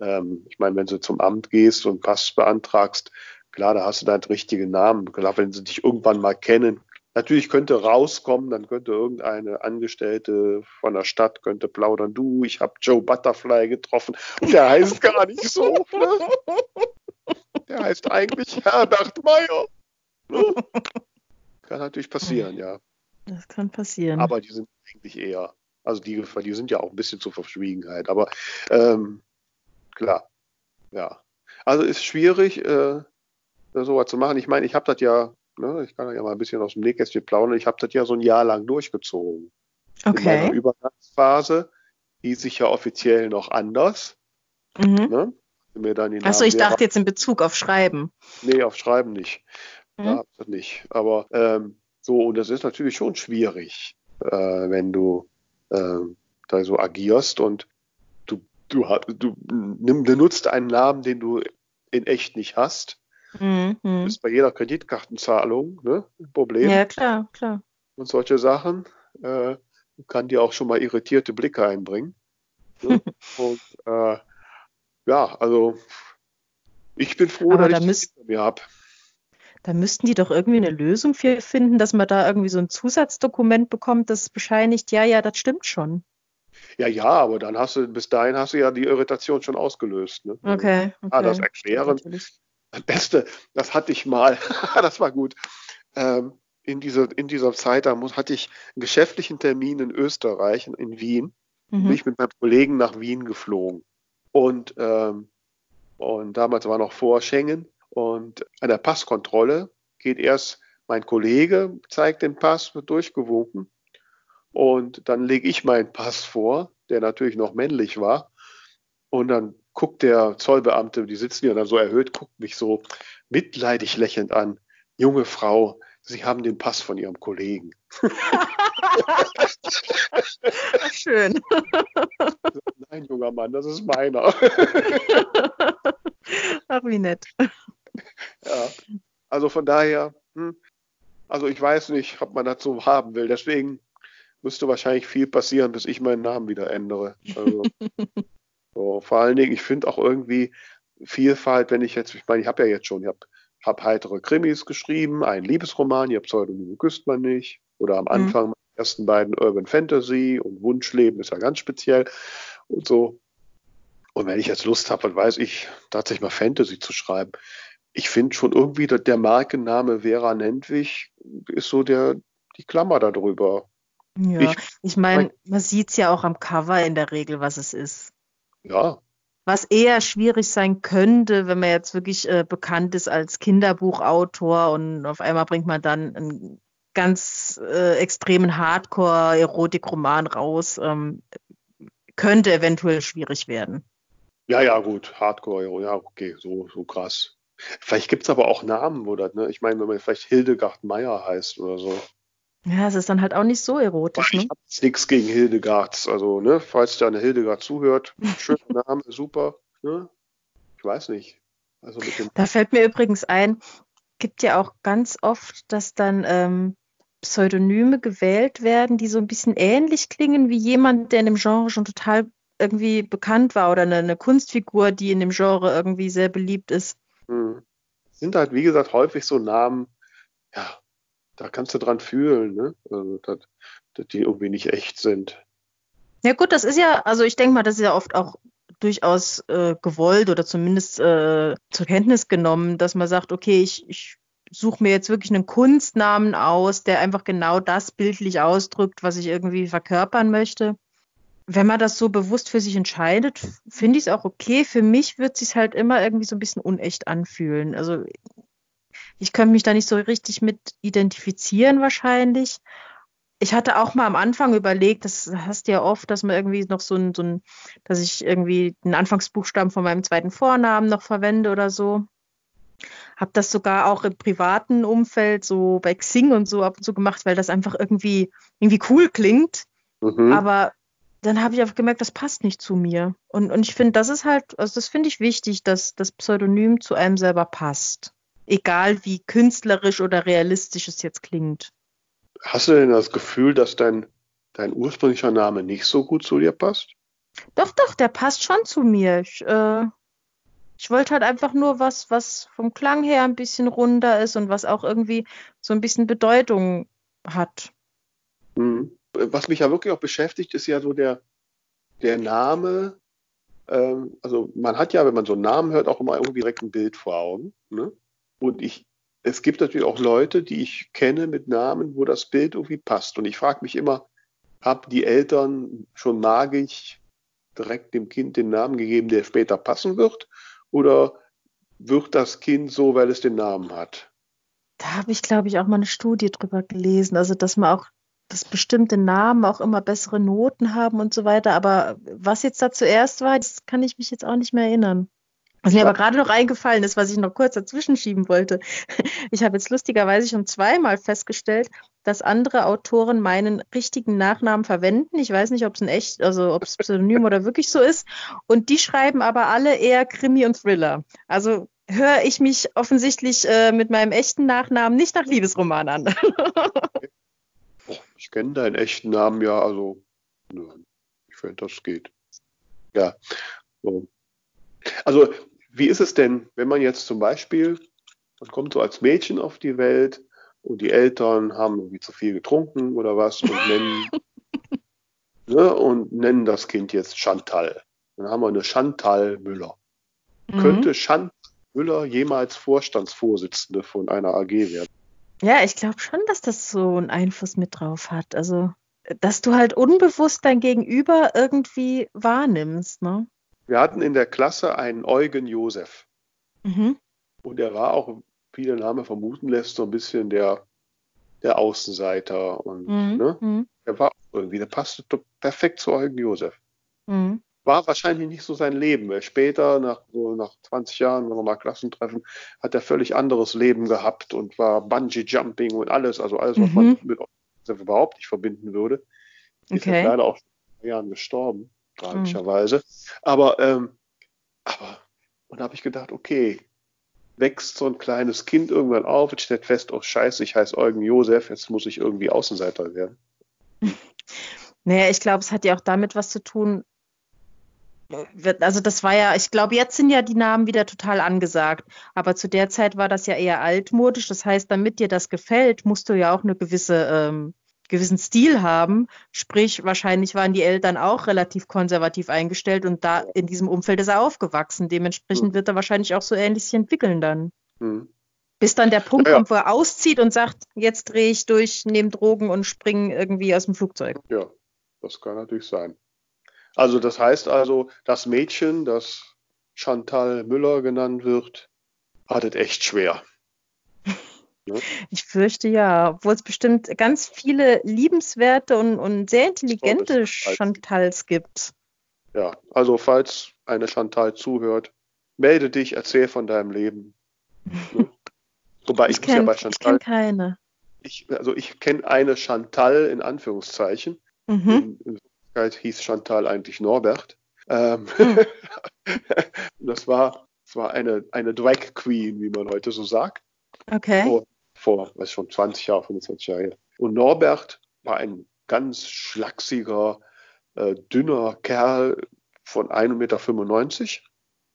ähm, ich meine, wenn du zum Amt gehst und Pass beantragst, Klar, da hast du dann richtige Namen. Klar, wenn sie dich irgendwann mal kennen. Natürlich könnte rauskommen, dann könnte irgendeine Angestellte von der Stadt könnte plaudern. Du, ich habe Joe Butterfly getroffen. Und der heißt gar nicht so. Ne? Der heißt eigentlich Herbert Meyer. Ne? Kann natürlich passieren, ja. Das kann passieren. Aber die sind eigentlich eher, also die, die sind ja auch ein bisschen zur Verschwiegenheit. Aber ähm, klar, ja. Also ist schwierig. Äh, sowas zu machen. Ich meine, ich habe das ja, ne, ich kann ja mal ein bisschen aus dem Nähkästchen plaudern, ich habe das ja so ein Jahr lang durchgezogen. Okay. In meiner Übergangsphase hieß ich ja offiziell noch anders. Mhm. Ne? Achso, ich dachte jetzt in Bezug auf Schreiben. Nee, auf Schreiben nicht. Mhm. Ja, nicht. Aber ähm, so, und das ist natürlich schon schwierig, äh, wenn du äh, da so agierst und du, du, du, du nutzt einen Namen, den du in echt nicht hast Mhm. Das ist bei jeder Kreditkartenzahlung ne, ein Problem. Ja, klar, klar. Und solche Sachen äh, kann dir auch schon mal irritierte Blicke einbringen. Ne? [LAUGHS] Und äh, ja, also ich bin froh, Aber dass da ich das mir habe. Da müssten die doch irgendwie eine Lösung für finden, dass man da irgendwie so ein Zusatzdokument bekommt, das bescheinigt, ja, ja, das stimmt schon. Ja, ja, aber dann hast du, bis dahin hast du ja die Irritation schon ausgelöst. Ne? Okay. okay. Ah, das Erklären. Das Beste, das hatte ich mal, [LAUGHS] das war gut. Ähm, in, dieser, in dieser Zeit, da muss, hatte ich einen geschäftlichen Termin in Österreich, in Wien. Mhm. Bin ich mit meinem Kollegen nach Wien geflogen. Und, ähm, und damals war noch vor Schengen. Und an der Passkontrolle geht erst mein Kollege, zeigt den Pass, wird durchgewunken. Und dann lege ich meinen Pass vor, der natürlich noch männlich war. Und dann guckt der Zollbeamte, die sitzen ja dann so erhöht, guckt mich so mitleidig lächelnd an. Junge Frau, Sie haben den Pass von Ihrem Kollegen. [LAUGHS] Schön. Nein, junger Mann, das ist meiner. Ach, wie nett. Ja, also von daher, hm, also ich weiß nicht, ob man das so haben will. Deswegen müsste wahrscheinlich viel passieren, bis ich meinen Namen wieder ändere. Also, [LAUGHS] so, vor allen Dingen, ich finde auch irgendwie Vielfalt, wenn ich jetzt, ich meine, ich habe ja jetzt schon, ich habe hab heitere Krimis geschrieben, einen Liebesroman, ihr Pseudonym küsst man nicht. Oder am mhm. Anfang mhm. ersten beiden Urban Fantasy und Wunschleben ist ja ganz speziell und so. Und wenn ich jetzt Lust habe, dann weiß ich, tatsächlich mal Fantasy zu schreiben. Ich finde schon irgendwie, der Markenname Vera Nentwich ist so der, die Klammer darüber. Ja, ich, ich meine, man sieht es ja auch am Cover in der Regel, was es ist. Ja. Was eher schwierig sein könnte, wenn man jetzt wirklich äh, bekannt ist als Kinderbuchautor und auf einmal bringt man dann einen ganz äh, extremen Hardcore-Erotikroman raus, ähm, könnte eventuell schwierig werden. Ja, ja, gut, Hardcore, ja, okay, so, so krass. Vielleicht gibt es aber auch Namen, oder? Ne? Ich meine, wenn man vielleicht Hildegard Meyer heißt oder so. Ja, es ist dann halt auch nicht so erotisch. Ich ne? habe nichts gegen Hildegards. Also, ne, falls da eine Hildegard zuhört, [LAUGHS] schöner Name, super. Ne? Ich weiß nicht. Also mit dem da fällt mir übrigens ein, gibt ja auch ganz oft, dass dann ähm, Pseudonyme gewählt werden, die so ein bisschen ähnlich klingen wie jemand, der in dem Genre schon total irgendwie bekannt war oder eine, eine Kunstfigur, die in dem Genre irgendwie sehr beliebt ist. Hm. Sind halt, wie gesagt, häufig so Namen, ja, da kannst du dran fühlen, ne? Also, dass, dass die irgendwie nicht echt sind. Ja gut, das ist ja, also ich denke mal, das ist ja oft auch durchaus äh, gewollt oder zumindest äh, zur Kenntnis genommen, dass man sagt, okay, ich, ich suche mir jetzt wirklich einen Kunstnamen aus, der einfach genau das bildlich ausdrückt, was ich irgendwie verkörpern möchte. Wenn man das so bewusst für sich entscheidet, finde ich es auch okay. Für mich wird es sich halt immer irgendwie so ein bisschen unecht anfühlen. Also ich könnte mich da nicht so richtig mit identifizieren wahrscheinlich. Ich hatte auch mal am Anfang überlegt, das hast du ja oft, dass man irgendwie noch so ein, so ein, dass ich irgendwie den Anfangsbuchstaben von meinem zweiten Vornamen noch verwende oder so. Hab das sogar auch im privaten Umfeld, so bei Xing und so ab und zu gemacht, weil das einfach irgendwie, irgendwie cool klingt. Mhm. Aber dann habe ich einfach gemerkt, das passt nicht zu mir. Und, und ich finde, das ist halt, also das finde ich wichtig, dass das Pseudonym zu einem selber passt. Egal wie künstlerisch oder realistisch es jetzt klingt. Hast du denn das Gefühl, dass dein, dein ursprünglicher Name nicht so gut zu dir passt? Doch, doch, der passt schon zu mir. Ich, äh, ich wollte halt einfach nur was, was vom Klang her ein bisschen runder ist und was auch irgendwie so ein bisschen Bedeutung hat. Mhm. Was mich ja wirklich auch beschäftigt, ist ja so der, der Name. Ähm, also man hat ja, wenn man so einen Namen hört, auch immer irgendwie direkt ein Bild vor Augen. Ne? Und ich, es gibt natürlich auch Leute, die ich kenne mit Namen, wo das Bild irgendwie passt. Und ich frage mich immer, haben die Eltern schon magisch direkt dem Kind den Namen gegeben, der später passen wird? Oder wird das Kind so, weil es den Namen hat? Da habe ich, glaube ich, auch mal eine Studie drüber gelesen. Also, dass man auch, dass bestimmte Namen auch immer bessere Noten haben und so weiter. Aber was jetzt da zuerst war, das kann ich mich jetzt auch nicht mehr erinnern. Was mir aber gerade noch eingefallen ist, was ich noch kurz dazwischen schieben wollte. [LAUGHS] Ich habe jetzt lustigerweise schon zweimal festgestellt, dass andere Autoren meinen richtigen Nachnamen verwenden. Ich weiß nicht, ob es ein echt, also ob es Pseudonym oder wirklich so ist. Und die schreiben aber alle eher Krimi und Thriller. Also höre ich mich offensichtlich äh, mit meinem echten Nachnamen nicht nach Liebesroman an. [LAUGHS] ich kenne deinen echten Namen ja, also ich finde, das geht. Ja. So. Also, wie ist es denn, wenn man jetzt zum Beispiel, man kommt so als Mädchen auf die Welt und die Eltern haben irgendwie zu viel getrunken oder was und [LAUGHS] nennen, ne, und nennen das Kind jetzt Chantal. Dann haben wir eine Chantal Müller. Mhm. Könnte Chantal Müller jemals Vorstandsvorsitzende von einer AG werden? Ja, ich glaube schon, dass das so einen Einfluss mit drauf hat. Also, dass du halt unbewusst dein Gegenüber irgendwie wahrnimmst, ne? Wir hatten in der Klasse einen Eugen Josef. Mhm. Und er war auch, wie der Name vermuten lässt, so ein bisschen der, der Außenseiter. Und mhm. Ne? Mhm. er war irgendwie, der passte perfekt zu Eugen Josef. Mhm war wahrscheinlich nicht so sein Leben. Weil später, nach, so nach 20 Jahren, wenn wir mal Klassentreffen, hat er völlig anderes Leben gehabt und war Bungee-Jumping und alles, also alles, was mhm. man mit überhaupt nicht verbinden würde. Okay. Ist ja leider auch vor Jahren gestorben, tragischerweise. Mhm. Aber, ähm, aber, und da habe ich gedacht, okay, wächst so ein kleines Kind irgendwann auf und stellt fest, oh Scheiße, ich heiße Eugen Josef, jetzt muss ich irgendwie Außenseiter werden. [LAUGHS] Naja, ich glaube, es hat ja auch damit was zu tun, also das war ja, ich glaube, jetzt sind ja die Namen wieder total angesagt. Aber zu der Zeit war das ja eher altmodisch. Das heißt, damit dir das gefällt, musst du ja auch eine gewisse ähm, gewissen Stil haben. Sprich, wahrscheinlich waren die Eltern auch relativ konservativ eingestellt und da in diesem Umfeld ist er aufgewachsen. Dementsprechend mhm. wird er wahrscheinlich auch so ähnlich sich entwickeln dann. Mhm. Bis dann der Punkt ja, kommt, wo er auszieht und sagt, jetzt drehe ich durch, nehme Drogen und springe irgendwie aus dem Flugzeug. Ja, das kann natürlich sein. Also das heißt also, das Mädchen, das Chantal Müller genannt wird, hat es echt schwer. Ne? Ich fürchte ja, obwohl es bestimmt ganz viele liebenswerte und, und sehr intelligente Chantals gibt. Ja, also falls eine Chantal zuhört, melde dich, erzähl von deinem Leben. Ne? [LAUGHS] Wobei ich, ich kenn, ja bei Chantal. Ich kenne keine. Ich, also ich kenne eine Chantal in Anführungszeichen. Mhm. In, in hieß Chantal eigentlich Norbert. Ähm, hm. [LAUGHS] das war, das war eine, eine Drag Queen, wie man heute so sagt. Okay. Vor, vor was schon 20 Jahre, 25 Jahre her. Und Norbert war ein ganz schlachsiger, äh, dünner Kerl von 1,95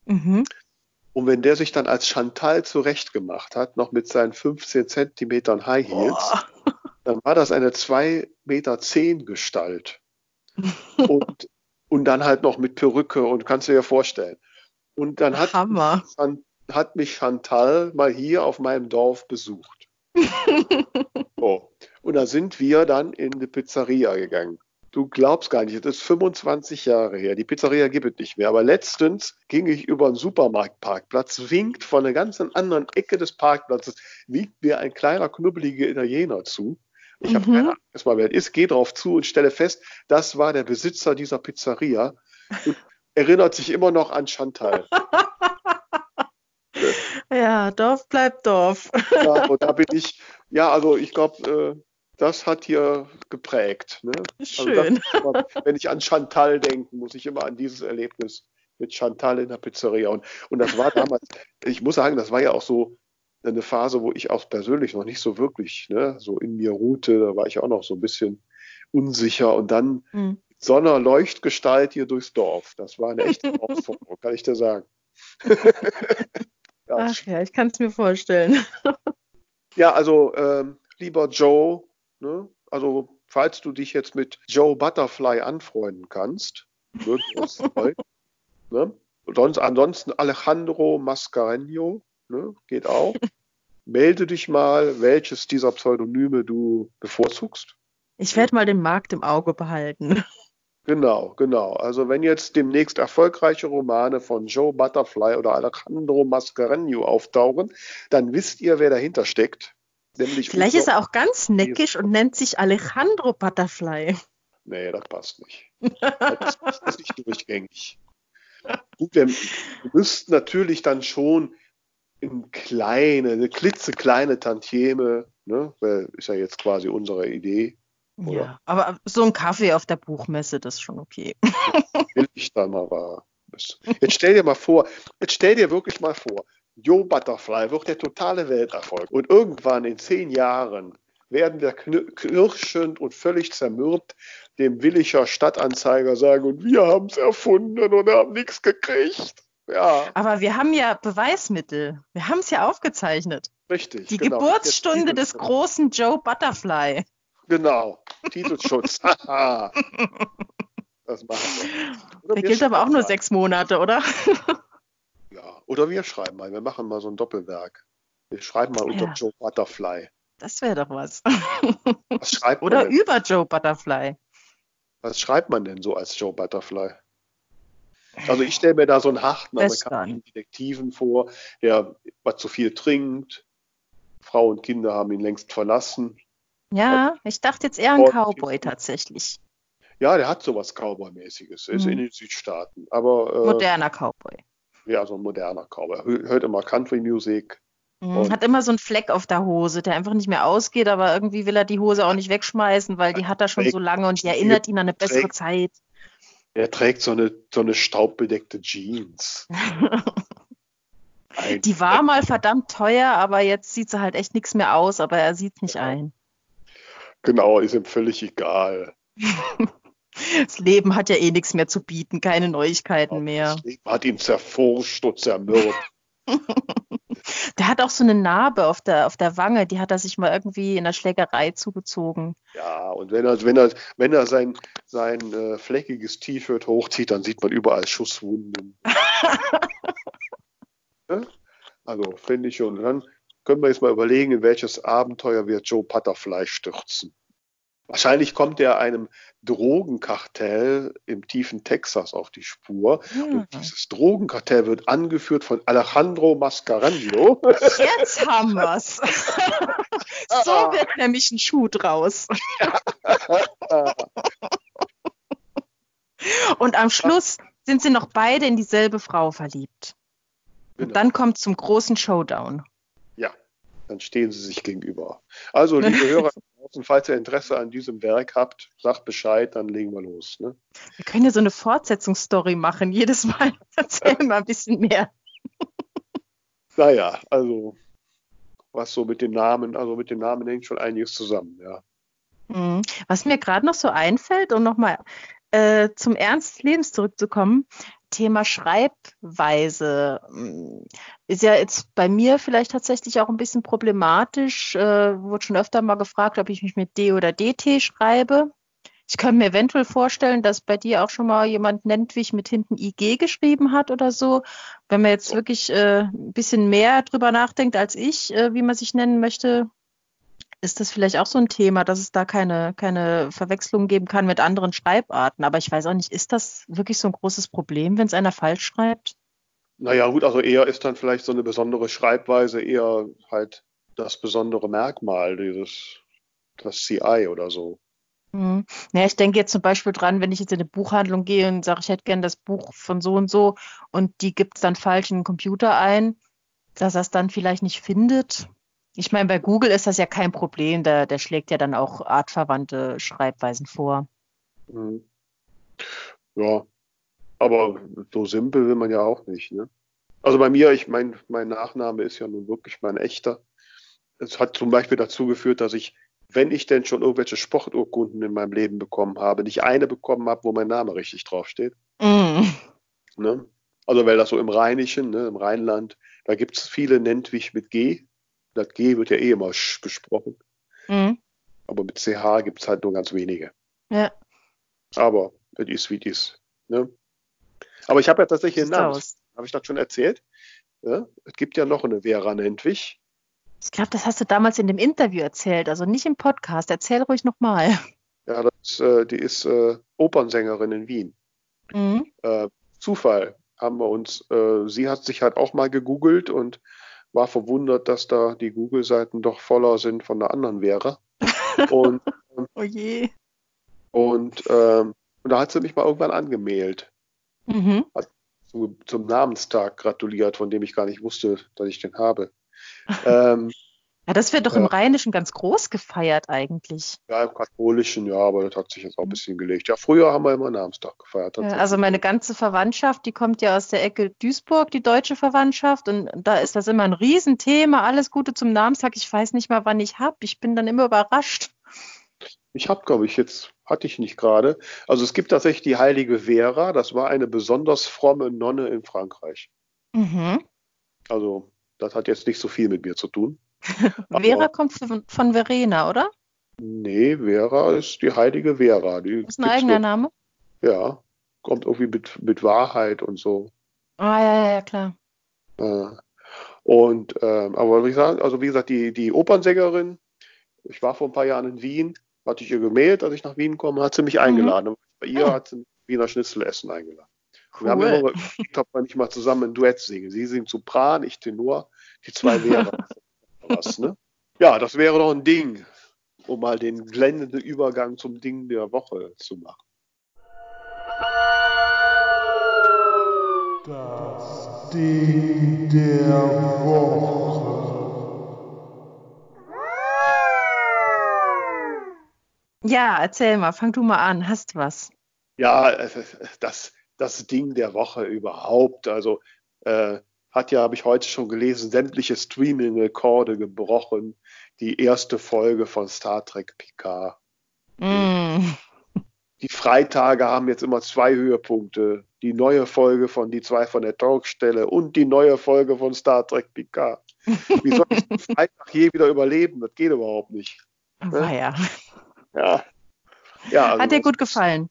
Meter. Mhm. Und wenn der sich dann als Chantal zurechtgemacht hat, noch mit seinen 15 Zentimetern High Heels, oh. [LAUGHS] dann war das eine 2,10 Meter Gestalt [LAUGHS] und, und dann halt noch mit Perücke und kannst du dir vorstellen. Und dann hat, Hammer. hat mich Chantal mal hier auf meinem Dorf besucht. So. [LAUGHS] Und da sind wir dann in die Pizzeria gegangen. Du glaubst gar nicht, das ist 25 Jahre her. Die Pizzeria gibt es nicht mehr. Aber letztens ging ich über einen Supermarktparkplatz, winkt von einer ganz anderen Ecke des Parkplatzes, winkt mir ein kleiner, knubbeliger Italiener zu. Ich habe mhm. keine Ahnung, erstmal wer ist, gehe drauf zu und stelle fest, das war der Besitzer dieser Pizzeria und [LAUGHS] erinnert sich immer noch an Chantal. [LAUGHS] ja, Dorf bleibt Dorf. ja, und da bin ich, ja, also ich glaube, äh, das hat hier geprägt. Ne? Schön. Also immer, wenn ich an Chantal denke, muss ich immer an dieses Erlebnis mit Chantal in der Pizzeria. Und, und das war damals, ich muss sagen, das war ja auch so, eine Phase, wo ich auch persönlich noch nicht so wirklich ne, so in mir ruhte. Da war ich auch noch so ein bisschen unsicher. Und dann mhm. so einer Leuchtgestalt hier durchs Dorf. Das war eine echte Herausforderung, [LAUGHS] kann ich dir sagen. [LAUGHS] Ach ja, ich kann es mir vorstellen. [LAUGHS] ja, also ähm, lieber Joe, ne, also falls du dich jetzt mit Joe Butterfly anfreunden kannst, würde ich uns freuen. [LAUGHS] Ne? Sonst, ansonsten Alejandro Mascareño, ne? geht auch. [LAUGHS] Melde dich mal, welches dieser Pseudonyme du bevorzugst. Ich werde mal den Markt im Auge behalten. Genau, genau. Also wenn jetzt demnächst erfolgreiche Romane von Joe Butterfly oder Alejandro Mascareño auftauchen, dann wisst ihr, wer dahinter steckt. Nämlich Vielleicht ist er auch ganz neckisch und nennt sich Alejandro Butterfly. Nee, das passt nicht. [LAUGHS] Das ist, nicht durchgängig. Gut, wir müssten natürlich dann schon in kleine, eine klitzekleine Tantieme, ne? ist ja jetzt quasi unsere Idee. Oder? Ja, aber so ein Kaffee auf der Buchmesse, das ist schon okay. Will ich da mal war. Jetzt stell dir mal vor, jetzt stell dir wirklich mal vor, Joe Butterfly wird der totale Welterfolg. Und irgendwann in zehn Jahren werden wir knirschend und völlig zermürbt dem Williger Stadtanzeiger sagen, und wir haben es erfunden und haben nichts gekriegt. Ja. Aber wir haben ja Beweismittel. Wir haben es ja aufgezeichdet. Richtig. Die genau. Geburtsstunde des großen Joe Butterfly. Genau. Titelschutz. [LAUGHS] [LAUGHS] das machen wir. Der gilt aber auch nur sechs Monate, oder? [LAUGHS] ja. Oder wir schreiben mal. Wir machen mal so ein Doppelwerk. Wir schreiben mal unter ja. Joe Butterfly. Das wäre doch was. was schreibt Oder denn? über Joe Butterfly. Was schreibt man denn so als Joe Butterfly? Also ich stelle mir da so einen harten amerikanischen Detektiven vor, der was zu viel trinkt. Frau und Kinder haben ihn längst verlassen. Ja, ich dachte jetzt eher an Cowboy tatsächlich. Ja, der hat sowas Cowboy-mäßiges. Er ist mhm. in den Südstaaten. Aber, äh, moderner Cowboy. Ja, so ein moderner Cowboy. Hört immer Country-Music. Mhm, hat immer so einen Fleck auf der Hose, der einfach nicht mehr ausgeht, aber irgendwie will er die Hose auch nicht wegschmeißen, weil die hat er schon so lange und die erinnert ihn an eine bessere trägt, Zeit. Er trägt so eine, so eine staubbedeckte Jeans. [LAUGHS] die war mal verdammt teuer, aber jetzt sieht sie halt echt nichts mehr aus, aber er sieht nicht ja. ein. Genau, ist ihm völlig egal. [LAUGHS] Das Leben hat ja eh nichts mehr zu bieten, keine Neuigkeiten mehr. Das Leben hat ihn zerfurscht und zermürbt. [LAUGHS] Der hat auch so eine Narbe auf der, auf der Wange, die hat er sich mal irgendwie in der Schlägerei zugezogen. Ja, und wenn er, wenn er, wenn er sein, sein äh, fleckiges T-Shirt hochzieht, dann sieht man überall Schusswunden. ja? [LAUGHS] Also, finde ich schon. Und dann können wir jetzt mal überlegen, in welches Abenteuer wir Joe Butterfly stürzen. Wahrscheinlich kommt er einem Drogenkartell im tiefen Texas auf die Spur. Ja. Und dieses Drogenkartell wird angeführt von Alejandro Mascarenhio. [LAUGHS] Jetzt haben wir's. [LAUGHS] so wird nämlich ein Schuh draus. [LAUGHS] Und am Schluss sind sie noch beide in dieselbe Frau verliebt. Genau. Und dann kommt zum großen Showdown. Dann stehen sie sich gegenüber. Also, liebe [LAUGHS] Hörer, falls ihr Interesse an diesem Werk habt, sagt Bescheid, dann legen wir los. Ne? Wir können ja so eine Fortsetzungsstory machen. Jedes Mal [LAUGHS] erzählen wir ein bisschen mehr. [LAUGHS] naja, also was so mit den Namen, also mit den Namen hängt schon einiges zusammen, ja. Mhm. Was mir gerade noch so einfällt, um nochmal äh, zum Ernst des Lebens zurückzukommen, Thema Schreibweise hm, ist ja jetzt bei mir vielleicht tatsächlich auch ein bisschen problematisch. Äh, wurde schon öfter mal gefragt, ob ich mich mit D oder DT schreibe. Ich könnte mir eventuell vorstellen, dass bei dir auch schon mal jemand nennt, wie ich mit hinten IG geschrieben hat oder so. Wenn man jetzt wirklich äh, ein bisschen mehr drüber nachdenkt als ich, äh, wie man sich nennen möchte, ist das vielleicht auch so ein Thema, dass es da keine, keine Verwechslung geben kann mit anderen Schreibarten. Aber ich weiß auch nicht, ist das wirklich so ein großes Problem, wenn es einer falsch schreibt? Naja, gut, also eher ist dann vielleicht so eine besondere Schreibweise eher halt das besondere Merkmal, dieses, das CI oder so. Mhm. Ja, ich denke jetzt zum Beispiel dran, wenn ich jetzt in eine Buchhandlung gehe und sage, ich hätte gern das Buch von so und so und die gibt es dann falsch in den Computer ein, dass er es dann vielleicht nicht findet. Ich meine, bei Google ist das ja kein Problem, der, der schlägt ja dann auch artverwandte Schreibweisen vor. Mhm. Ja, aber so simpel will man ja auch nicht. Ne? Also bei mir, ich mein, mein Nachname ist ja nun wirklich mein echter. Es hat zum Beispiel dazu geführt, dass ich, wenn ich denn schon irgendwelche Sporturkunden in meinem Leben bekommen habe, nicht eine bekommen habe, wo mein Name richtig draufsteht. Mm. Ne? Also weil das so im Rheinischen, ne, im Rheinland, da gibt es viele Nentwich mit G, das G wird ja eh immer Sch gesprochen. Mhm. Aber mit CH gibt es halt nur ganz wenige. Ja. Aber es ist wie es ist. Ne? Aber ich habe ja tatsächlich einen Namen. Habe ich das schon erzählt? Ja? Es gibt ja noch eine Vera Nentwich. Ich glaube, das hast du damals in dem Interview erzählt, also nicht im Podcast. Erzähl ruhig nochmal. Ja, das, äh, die ist äh, Opernsängerin in Wien. Mhm. Äh, Zufall haben wir uns, äh, sie hat sich halt auch mal gegoogelt und war verwundert, dass da die Google-Seiten doch voller sind von der anderen Vera. Und, [LAUGHS] oh je. Und, ähm, und da hat sie mich mal irgendwann angemeldet. Mhm. Hat zu, zum Namenstag gratuliert, von dem ich gar nicht wusste, dass ich den habe. [LAUGHS] ähm, Ja, das wird doch ja. im Rheinischen ganz groß gefeiert eigentlich. Ja, im Katholischen, ja, aber das hat sich jetzt auch ein bisschen gelegt. Ja, früher haben wir immer Namenstag gefeiert. Ja, also meine ganze Verwandtschaft, die kommt ja aus der Ecke Duisburg, die deutsche Verwandtschaft. Und da ist das immer ein Riesenthema. Alles Gute zum Namenstag. Ich weiß nicht mal, wann ich habe. Ich bin dann immer überrascht. Ich habe, glaube ich, jetzt hatte ich nicht gerade. Also es gibt tatsächlich die heilige Vera. Das war eine besonders fromme Nonne in Frankreich. Mhm. Also das hat jetzt nicht so viel mit mir zu tun. [LAUGHS] Vera kommt von, von Verena, oder? Nee, Vera ist die heilige Vera. Die ist ein eigener so, Name? Ja, kommt irgendwie mit, mit Wahrheit und so. Ah, ja, ja, ja, klar. Äh, und, ähm, aber wie gesagt, also wie gesagt, die, die Opernsängerin, ich war vor ein paar Jahren in Wien, hatte ich ihr gemeldet, als ich nach Wien komme, hat sie mich mhm. eingeladen. Bei ihr ja. hat sie Wiener Schnitzelessen eingeladen. Cool. Wir haben immer ob wir nicht mal zusammen ein Duett singen. Sie singt Sopran, ich Tenor, die zwei [LAUGHS] Vera. Was, ne? Ja, das wäre doch ein Ding, um mal den blendenden Übergang zum Ding der Woche zu machen. Das Ding der Woche. Ja, erzähl mal, fang du mal an, hast was? Ja, das, das Ding der Woche überhaupt. Also äh, hat ja, habe ich heute schon gelesen, sämtliche Streaming-Rekorde gebrochen. Die erste Folge von Star Trek Picard. Mm. Die Freitage haben jetzt immer zwei Höhepunkte. Die neue Folge von Die zwei von der Talkstelle und die neue Folge von Star Trek Picard. Wie soll ich den Freitag je wieder überleben? Das geht überhaupt nicht. Ne? Ja. ja. ja also Hat dir gut gefallen?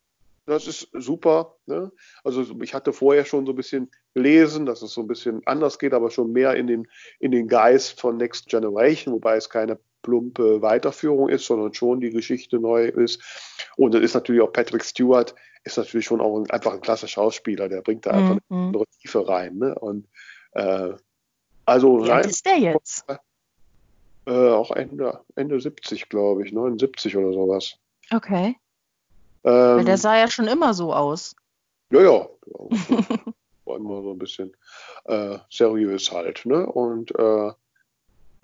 Das ist super. Ne? Also ich hatte vorher schon so ein bisschen gelesen, dass es so ein bisschen anders geht, aber schon mehr in den, in den Geist von Next Generation, wobei es keine plumpe Weiterführung ist, sondern schon die Geschichte neu ist. Und das ist natürlich auch Patrick Stewart, ist natürlich schon auch ein, einfach ein klasse Schauspieler, der bringt da einfach mhm. eine andere Tiefe rein. Ne? Und äh, also Wie alt ist der jetzt? Äh, auch Ende, Ende 70, glaube ich, 79 oder sowas. Okay. Ähm, der sah ja schon immer so aus. Ja, ja. [LAUGHS] War immer so ein bisschen äh, seriös halt. Ne? Und äh,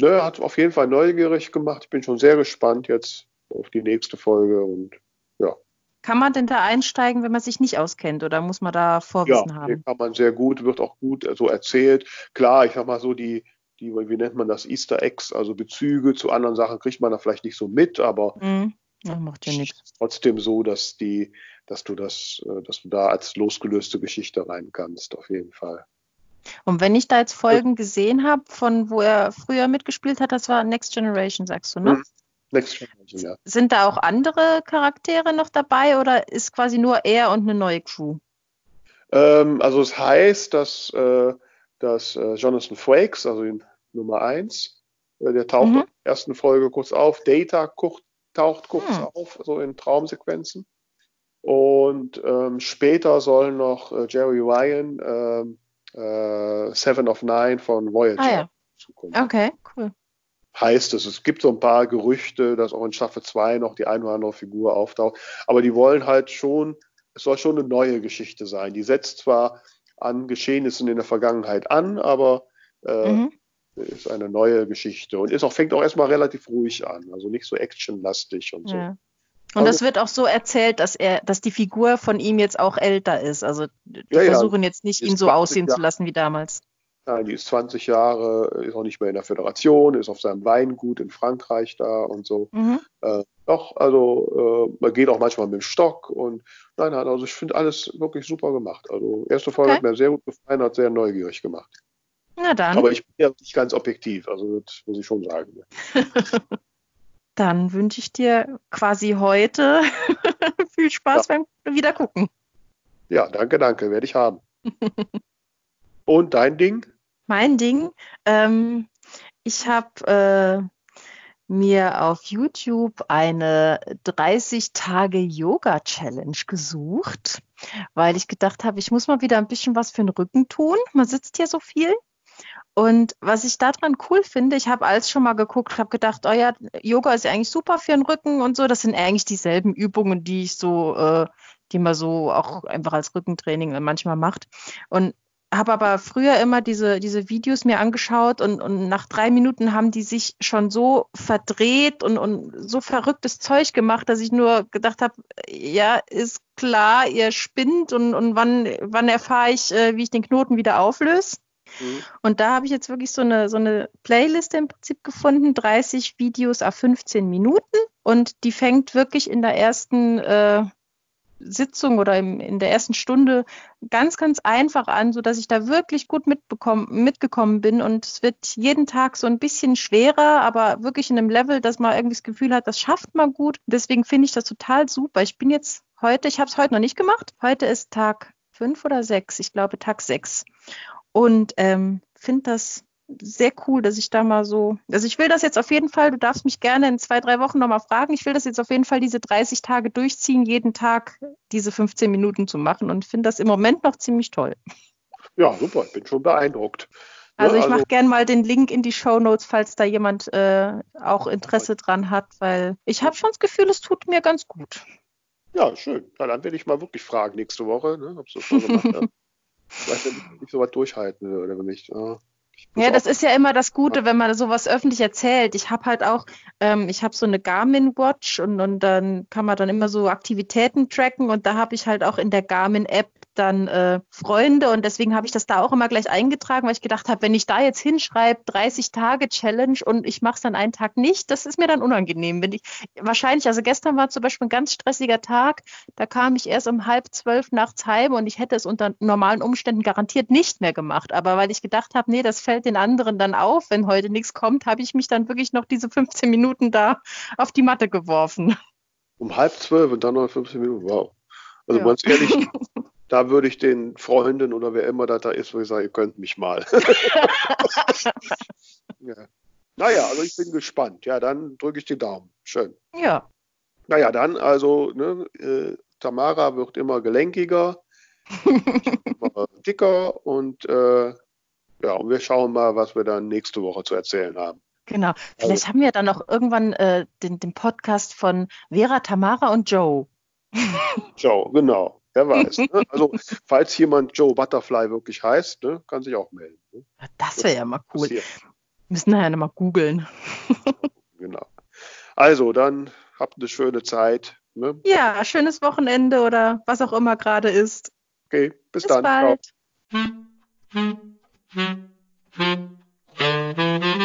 ne, hat auf jeden Fall neugierig gemacht. Ich bin schon sehr gespannt jetzt auf die nächste Folge und ja. Kann man denn da einsteigen, wenn man sich nicht auskennt oder muss man da Vorwissen ja, haben? kann man sehr gut, wird auch gut so erzählt. Klar, ich sag mal so, die, die, wie nennt man das, Easter Eggs, also Bezüge zu anderen Sachen kriegt man da vielleicht nicht so mit, aber mhm. Ja, macht ja nichts. Trotzdem so, dass die, dass du das, äh, dass du da als losgelöste Geschichte rein kannst, auf jeden Fall. Und wenn ich da jetzt Folgen gesehen habe, von wo er früher mitgespielt hat, das war Next Generation, sagst du, ne? Mhm. Next Generation, ja. Sind da auch andere Charaktere noch dabei oder ist quasi nur er und eine neue Crew? Ähm, also es heißt, dass, äh, dass äh, Jonathan Frakes, also Nummer 1, äh, der taucht mhm. in der ersten Folge kurz auf, Data kurz, taucht kurz hm. auf, so in Traumsequenzen. Und ähm, später soll noch äh, Jerry Ryan ähm, äh, Seven of Nine von Voyager ah, ja. zukommen. Okay, cool. Heißt es, es gibt so ein paar Gerüchte, dass auch in Staffel 2 noch die eine oder andere Figur auftaucht. Aber die wollen halt schon, es soll schon eine neue Geschichte sein. Die setzt zwar an Geschehnissen in der Vergangenheit an, aber äh, mhm ist eine neue Geschichte und ist auch, fängt auch erstmal relativ ruhig an, also nicht so actionlastig und so. Ja. Und das wird auch so erzählt, dass er, dass die Figur von ihm jetzt auch älter ist. Also die ja, versuchen ja. jetzt nicht, ihn so aussehen Jahre. zu lassen wie damals. Nein, die ist 20 Jahre, ist auch nicht mehr in der Föderation, ist auf seinem Weingut in Frankreich da und so. Mhm. Äh, doch, also äh, man geht auch manchmal mit dem Stock und nein, nein, also ich finde alles wirklich super gemacht. Also erste Folge okay. hat mir sehr gut gefallen, hat sehr neugierig gemacht. Na dann. Aber ich bin ja nicht ganz objektiv, also das muss ich schon sagen. [LAUGHS] dann wünsche ich dir quasi heute [LAUGHS] viel Spaß ja. beim Wiedergucken. Ja, danke, danke, werde ich haben. [LAUGHS] Und dein Ding? Mein Ding, ähm, ich habe äh, mir auf YouTube eine 30 Tage Yoga Challenge gesucht, weil ich gedacht habe, ich muss mal wieder ein bisschen was für den Rücken tun. Man sitzt hier so viel. Und was ich daran cool finde, ich habe alles schon mal geguckt, habe gedacht, oh ja, Yoga ist ja eigentlich super für den Rücken und so. Das sind eigentlich dieselben Übungen, die ich so, äh, die man so auch einfach als Rückentraining manchmal macht. Und habe aber früher immer diese, diese Videos mir angeschaut und, und nach drei Minuten haben die sich schon so verdreht und, und so verrücktes Zeug gemacht, dass ich nur gedacht habe, ja, ist klar, ihr spinnt und, und wann, wann erfahre ich, äh, wie ich den Knoten wieder auflöse? Mhm. Und da habe ich jetzt wirklich so eine, so eine Playliste im Prinzip gefunden, 30 Videos auf 15 Minuten. Und die fängt wirklich in der ersten äh, Sitzung oder im, in der ersten Stunde ganz, ganz einfach an, sodass ich da wirklich gut mitgekommen bin. Und es wird jeden Tag so ein bisschen schwerer, aber wirklich in einem Level, dass man irgendwie das Gefühl hat, das schafft man gut. Deswegen finde ich das total super. Ich bin jetzt heute, ich habe es heute noch nicht gemacht. Heute ist Tag fünf oder sechs, ich glaube Tag sechs. Und ähm, finde das sehr cool, dass ich da mal so, also ich will das jetzt auf jeden Fall, du darfst mich gerne in zwei, drei Wochen nochmal fragen, ich will das jetzt auf jeden Fall diese 30 Tage durchziehen, jeden Tag diese 15 Minuten zu machen und finde das im Moment noch ziemlich toll. Ja, super, ich bin schon beeindruckt. Also, ich also, mache gerne mal den Link in die Show Notes, falls da jemand äh, auch Interesse dran hat, weil ich habe schon das Gefühl, es tut mir ganz gut. Ja, schön. Ja, dann werde ich mal wirklich fragen nächste Woche, ne, ob es so schon gemacht hat. [LAUGHS] Vielleicht, wenn ich sowas durchhalten würde, wenn ich. Ja. Ja, das ist ja immer das Gute, wenn man sowas öffentlich erzählt. Ich habe halt auch, ähm, ich habe so eine Garmin Watch und, und dann kann man dann immer so Aktivitäten tracken und da habe ich halt auch in der Garmin App dann äh, Freunde und deswegen habe ich das da auch immer gleich eingetragen, weil ich gedacht habe, wenn ich da jetzt hinschreibe 30 Tage Challenge und ich mache es dann einen Tag nicht, das ist mir dann unangenehm. Wenn ich wahrscheinlich, also gestern war zum Beispiel ein ganz stressiger Tag, da kam ich erst um halb zwölf nachts heim und ich hätte es unter normalen Umständen garantiert nicht mehr gemacht, aber weil ich gedacht habe, nee, das fällt den anderen dann auf, wenn heute nichts kommt, habe ich mich dann wirklich noch diese 15 Minuten da auf die Matte geworfen. Um halb zwölf und dann noch 15 Minuten, wow. Also ja. ganz ehrlich, [LAUGHS] da würde ich den Freunden oder wer immer da, da ist, würde ich sagen, ihr könnt mich mal. [LAUGHS] ja. Naja, also ich bin gespannt. Ja, dann drücke ich die Daumen. Schön. Ja. Naja, dann also, ne, äh, Tamara wird immer gelenkiger, [LAUGHS] immer dicker und äh, ja, und wir schauen mal, was wir dann nächste Woche zu erzählen haben. Genau. Vielleicht also, haben wir dann noch irgendwann äh, den, den Podcast von Vera, Tamara und Joe. Joe, genau. [LAUGHS] Wer weiß. Ne? Also, falls jemand Joe Butterfly wirklich heißt, ne, kann sich auch melden. Ne? Das wäre ja mal cool. Passiert. Müssen nachher nochmal googeln. [LAUGHS] genau. Also, dann habt eine schöne Zeit. Ne? Ja, schönes Wochenende oder was auch immer gerade ist. Okay, bis, bis dann. Bald. Ciao.